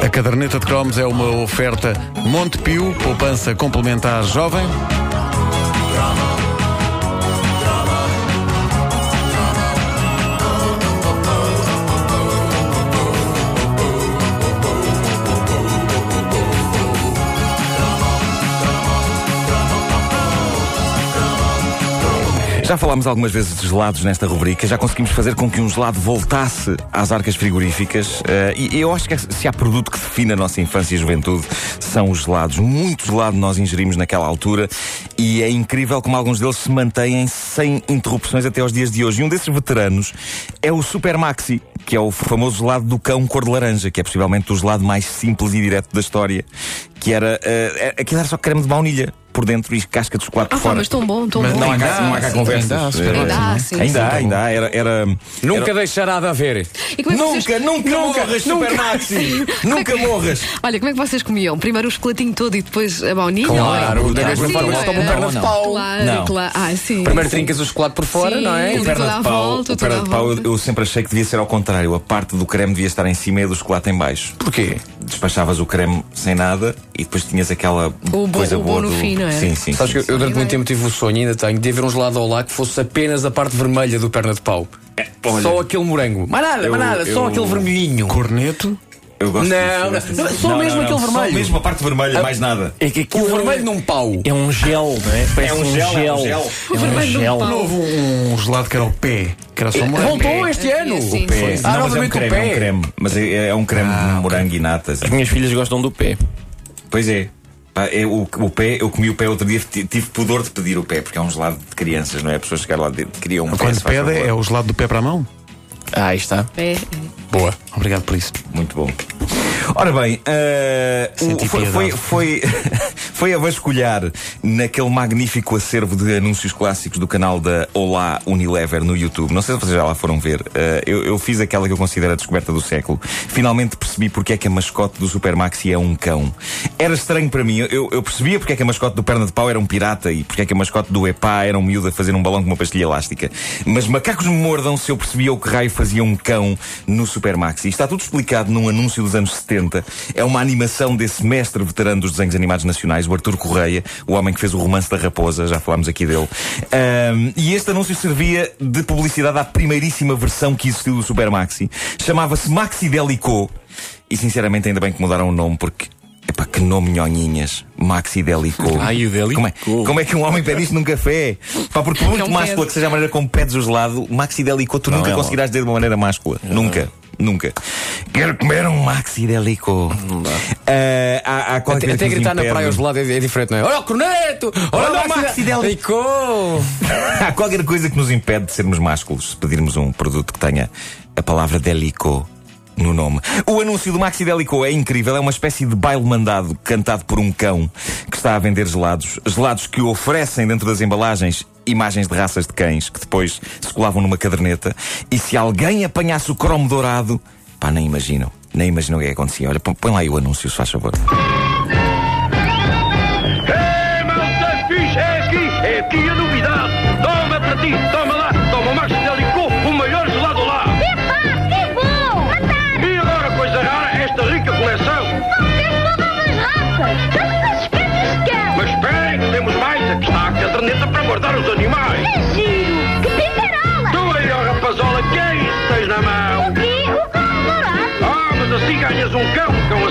A caderneta de cromos é uma oferta Montepio, poupança complementar jovem. Já falámos algumas vezes de gelados nesta rubrica, já conseguimos fazer com que um gelado voltasse às arcas frigoríficas. eh, e eu acho que se há produto que define a nossa infância e juventude, são os gelados. Muito gelado nós ingerimos naquela altura e é incrível como alguns deles se mantêm sem interrupções até aos dias de hoje. E um desses veteranos é o Super Maxi, que é o famoso gelado do cão cor de laranja, que é possivelmente o gelado mais simples e direto da história. Que era. eh, aquilo era só creme de baunilha por dentro e casca de chocolate Ah, por fora. mas tão bom, tão Mas bom. Não há cá, não há cá conversas. Ainda há, Ainda há, sim, Ainda sim. há, ainda há. Era, era, Nunca era- deixará de haver. É vocês- Nunca, nunca, morras, Super Maxi! nunca morras! Olha, como é que vocês comiam? Primeiro o chocolatinho todo e depois a baunilha? Claro, é? da mesma forma que se toma é? perna de pau. Claro. Ah, sim. Primeiro trincas o chocolate por fora, não é? O O perna de pau, volta, o perna de pau eu, sempre achei que devia ser ao contrário. A parte do creme devia estar em cima e do chocolate em baixo. Porquê? Despachavas o creme sem nada e depois tinhas aquela coisa boa no fim, não é? Sim, sim. Sabes que sim, eu, durante muito tempo tive o sonho, ainda tenho, de haver um gelado ao lá que fosse apenas a parte vermelha do perna de pau. É, olha, só aquele morango. Mais nada, eu- mais nada, só eu- aquele vermelhinho. Corneto. Eu gosto Não, disso, não, gosto só disso. mesmo aquele Só vermelho. mesmo a parte vermelha, mais nada. É que O aquilo vermelho num pau. é um gel, não é? Parece um gel, é um gel. É um vermelho num gel. pau. Houve um gelado que era o pé, que era só morango. Voltou este ano. Sim, sim. Pé. Ah, Não, mas é um o creme, é um creme. Mas é, é um creme de morango e natas. As minhas filhas gostam do pé. Pois é. Pá, é o, o pé, eu comi o pé outro dia, ti- tive pudor de pedir o pé, porque é um gelado de crianças, não é? A pessoa chegar lá e queria um pé. Quando se faz pede favor. é o gelado do pé para a mão. Ah, aí está. É. Boa. Obrigado por isso. Muito bom. Ora bem, o- Senti foi, foi, foi, foi a vasculhar naquele magnífico acervo de anúncios clássicos do canal da Olá Unilever no YouTube. Não sei se vocês já lá foram ver. Eh, eu, eu fiz aquela que eu considero a descoberta do século. Finalmente percebi porque é que a mascote do Super Maxi é um cão. Era estranho para mim. Eu, eu percebia porque é que a mascote do Perna de Pau era um pirata e porque é que a mascote do Epá era um miúdo a fazer um balão com uma pastilha elástica. Mas macacos me mordam se eu percebia o que raio fazia um cão no Super Maxi. Está tudo explicado num anúncio dos anos 70. É uma animação desse mestre veterano dos desenhos animados nacionais, o Artur Correia, o homem que fez o romance da raposa, já falámos aqui dele. Ahm, e este anúncio servia de publicidade à primeiríssima versão que existiu do Super Maxi. Chamava-se Maxi Delico. E sinceramente ainda bem que mudaram o nome, porque Epá, que nome nhonhinhas. Maxi Delico. Ai, o Delico. Como é, como é que um homem pede isto num café? Pá, porque por muito Não máscula que seja a maneira como pedes o gelado, Maxi Delico tu nunca é conseguirás dizer de uma maneira máscula. Nunca. Nunca. Quero comer um Maxi Delico. Ah, há, há qualquer Até, coisa até que gritar na praia aos lados é, é diferente, não é? Olha o corneto! Olha, Olha o Maxi. Delico! Há qualquer coisa que nos impede de sermos másculos se pedirmos um produto que tenha a palavra delico no nome. O anúncio do Maxi Delico é incrível, é uma espécie de baile mandado cantado por um cão que está a vender gelados. Gelados que oferecem dentro das embalagens imagens de raças de cães que depois se colavam numa caderneta. E se alguém apanhasse o cromo dourado, pá, nem imaginam. Nem imaginam o que é que acontecia. Olha, põe lá aí o anúncio, se faz favor. É, fixe, é aqui, é aqui a novidade. Toma para ti, toma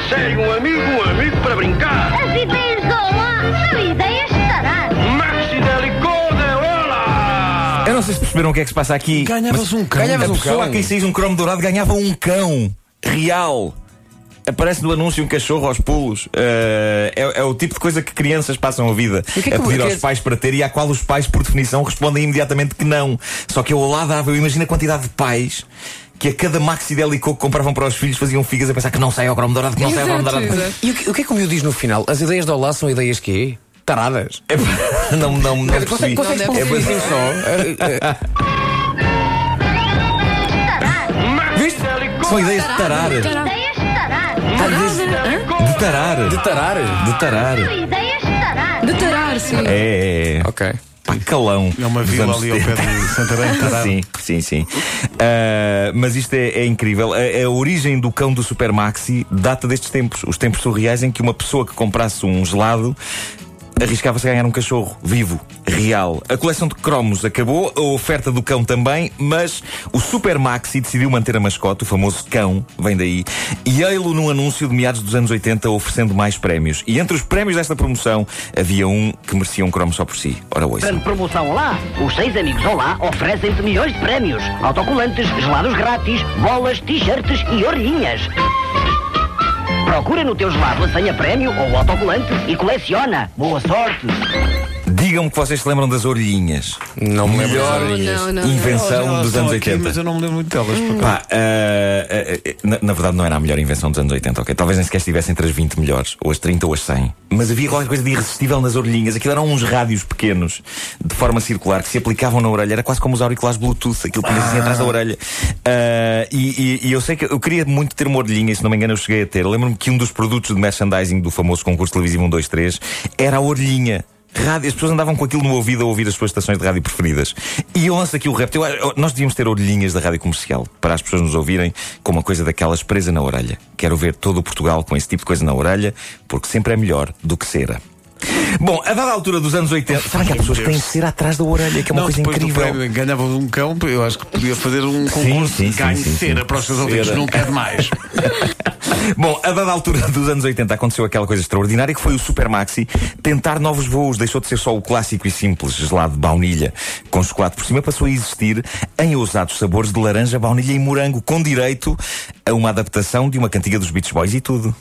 sério, um amigo, um amigo para brincar. As ideias do Olá são ideias taradas! Maxi Delico de Ola! Eu não sei se perceberam o que é que se passa aqui. Ganhavas um cão. Ganhavas a um pessoa cão. a quem saís um cromo dourado ganhava um cão real. Aparece no anúncio um cachorro aos pulos. Eh, é, é o tipo de coisa que crianças passam a vida que é a que- pedir que é- aos pais para ter e à qual os pais, por definição, respondem imediatamente que não. Só que eu lado dava, eu imagino a quantidade de pais que a cada maxi delico que compravam para os filhos faziam figas a pensar que não sai ao cromo dourado, que não sai ao cromo Exato, dourado. exato. E o que, o que é que o miúdo diz no final? As ideias do Olá são ideias quê? Taradas. É, não, não, não percebi. Consegue, Não um ser. assim só? Taradas! Delico São ideias de tarar. Ideias taradas! De tarar. De tarar? De tarar. Ideias taradas! De tarar, sim. É, é, é. Ok. Pá, calão. É uma vila ali ao pé 70. de Santarém. Tarado. Sim, sim, sim. Ah, mas isto é, é incrível. A, a origem do cão do Super Maxi data destes tempos. Os tempos surreais em que uma pessoa que comprasse um gelado arriscava-se a ganhar um cachorro vivo, real. A coleção de cromos acabou, a oferta do cão também, mas o Super Maxi decidiu manter a mascote, o famoso cão, vem daí, e ei-lo num anúncio de meados dos anos 80 oferecendo mais prémios. E entre os prémios desta promoção havia um que merecia um cromo só por si. Ora, ouça. Grande promoção Olá! Os seis amigos Olá oferecem-te milhões de prémios. Autocolantes, gelados grátis, bolas, t-shirts e orelhinhas. Procura no teu gelado a senha prémio ou autocolante e coleciona. Boa sorte! Digam-me que vocês se lembram das orelhinhas. Não me lembro das orelhinhas. Não, não. invenção Elas dos anos aqui, 80. Mas eu não me lembro muito delas. acaso. Pá, ah, ah, ah, na, na verdade não era a melhor invenção dos anos 80, ok? Talvez nem sequer estivesse entre as 20 melhores, ou as 30 ou as 100. Mas havia qualquer coisa de irresistível nas orelhinhas. Aquilo eram uns rádios pequenos, de forma circular, que se aplicavam na orelha. Era quase como os auriculares Bluetooth, aquilo punha assim atrás da orelha. Ah, e, e- e eu sei que eu queria muito ter uma orelhinha, e se não me engano eu cheguei a ter. Lembro-me que um dos produtos de merchandising do famoso concurso televisivo 1, 2, 3 era a orelhinha. Rádio, as pessoas andavam com aquilo no ouvido a ouvir as suas estações de rádio preferidas. E eu lanço aqui o repto. Eu- Nós devíamos ter orelhinhas da rádio comercial para as pessoas nos ouvirem com uma coisa daquelas presa na orelha. Quero ver todo o Portugal com esse tipo de coisa na orelha, porque sempre é melhor do que cera. Bom, a dada altura dos anos 80, sabem que há pessoas que têm cera atrás da orelha, que é uma não, coisa depois incrível. do prémio ganhava um cão, eu acho que podia fazer um concurso sim, de sim, ganho sim, de cera sim. para os seus ouvintes. Nunca é demais. Bom, a dada altura dos anos 80 aconteceu aquela coisa extraordinária que foi o Super Maxi tentar novos voos. Deixou de ser só o clássico e simples gelado de baunilha com chocolate por cima, passou a existir em ousados sabores de laranja, baunilha e morango, com direito a uma adaptação de uma cantiga dos Beach Boys e tudo.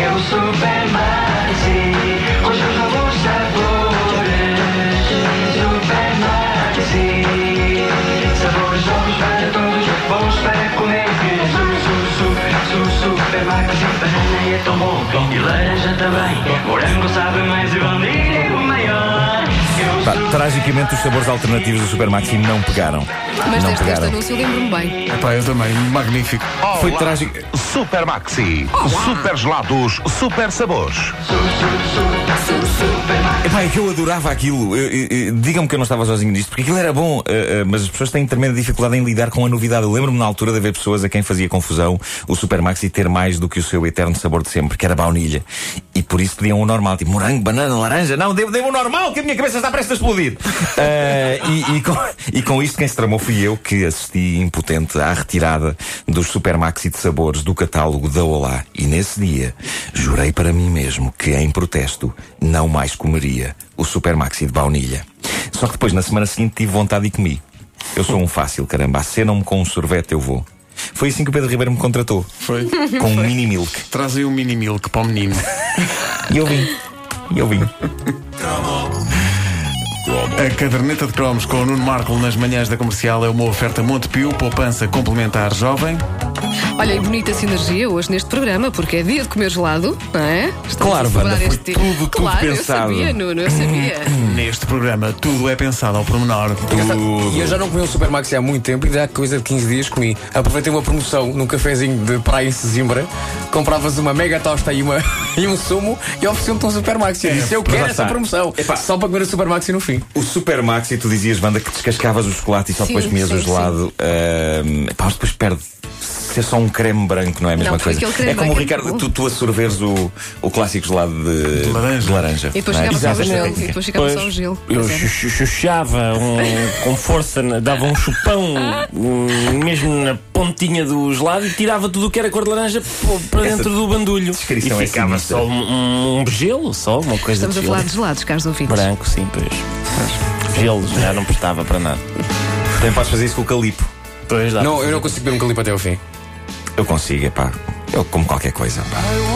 é o super maxi, banana é tão bom, e laranja também, morango sabe mais e baunilha Pá, tragicamente os sabores alternativos do Super Maxi não pegaram. Mas não deste, deste pegaram. anúncio eu lembro-me bem. Epá, eu também. Magnífico. Foi trágico. Super Maxi. Super gelados, super sabores. Epá, é que eu adorava aquilo. Digam-me que eu não estava sozinho nisto, porque aquilo era bom, eh, eh, mas as pessoas têm tremenda dificuldade em lidar com a novidade. Eu lembro-me na altura de haver pessoas a quem fazia confusão o Super Maxi ter mais do que o seu eterno sabor de sempre, que era baunilha. E por isso pediam o normal, tipo morango, banana, laranja. Não, devo, devo o normal, que a minha cabeça está prestes a explodir. Eh, e, e com, e com isto, quem se tramou fui eu que assisti impotente à retirada dos Super Maxi de sabores do catálogo da Olá. E nesse dia, jurei para mim mesmo que, em protesto, não mais comeria o Super Maxi de baunilha. Só que depois, na semana seguinte, tive vontade e comi. Eu sou um fácil, caramba. Acenam-me com um sorvete, eu vou. Foi assim que o Pedro Ribeiro me contratou. Foi. Com um mini milk. Traz aí um mini milk para o menino. E eu vim. E eu vim. A caderneta de cromos com o Nuno Marco nas manhãs da comercial é uma oferta Montepio, poupança complementar jovem. Olha, e bonita sinergia hoje neste programa, porque é dia de comer gelado, não é? Estamos Claro, a celebrar Wanda, foi este tudo, tudo claro, pensado. Eu sabia, Nuno, eu sabia. Neste programa, tudo é pensado ao pormenor. E eu já não comi um Super Maxi há muito tempo e já há coisa de 15 dias comi. Aproveitei uma promoção num cafezinho de praia em Sesimbra, compravas uma mega tosta e, uma, e um sumo e ofereciam-te um Super Maxi. Eu disse, eu quero essa promoção. Epá. Só para comer o Super Maxi no fim. O Super Maxi, tu dizias, Wanda, que descascavas o chocolate e só Sim, depois comias sim, o gelado. Ahm, pá, depois perde. Ser só um creme branco não é a mesma Não, coisa. É como o é Ricardo, tu, tu a sorveres o, o clássico gelado de, De laranja. de laranja, E depois é? só o gelo. E depois ficava só o gelo. Eu Pois é. chu- chu- chuchava um- com força, dava um chupão um, mesmo na pontinha do gelado e tirava tudo o que era cor de laranja para Essa dentro do bandulho. descrição E é ficava sinistra. só um, um gelo, só uma coisa Estamos de a falar de gelados, caros ouvintes. Branco, sim, pois. Gelo já não prestava para nada. Também podes fazer isso com o calipo. Pois dá Não, eu não consigo beber um calipo até ao fim. Eu consigo, pá. Eu como qualquer coisa. pá.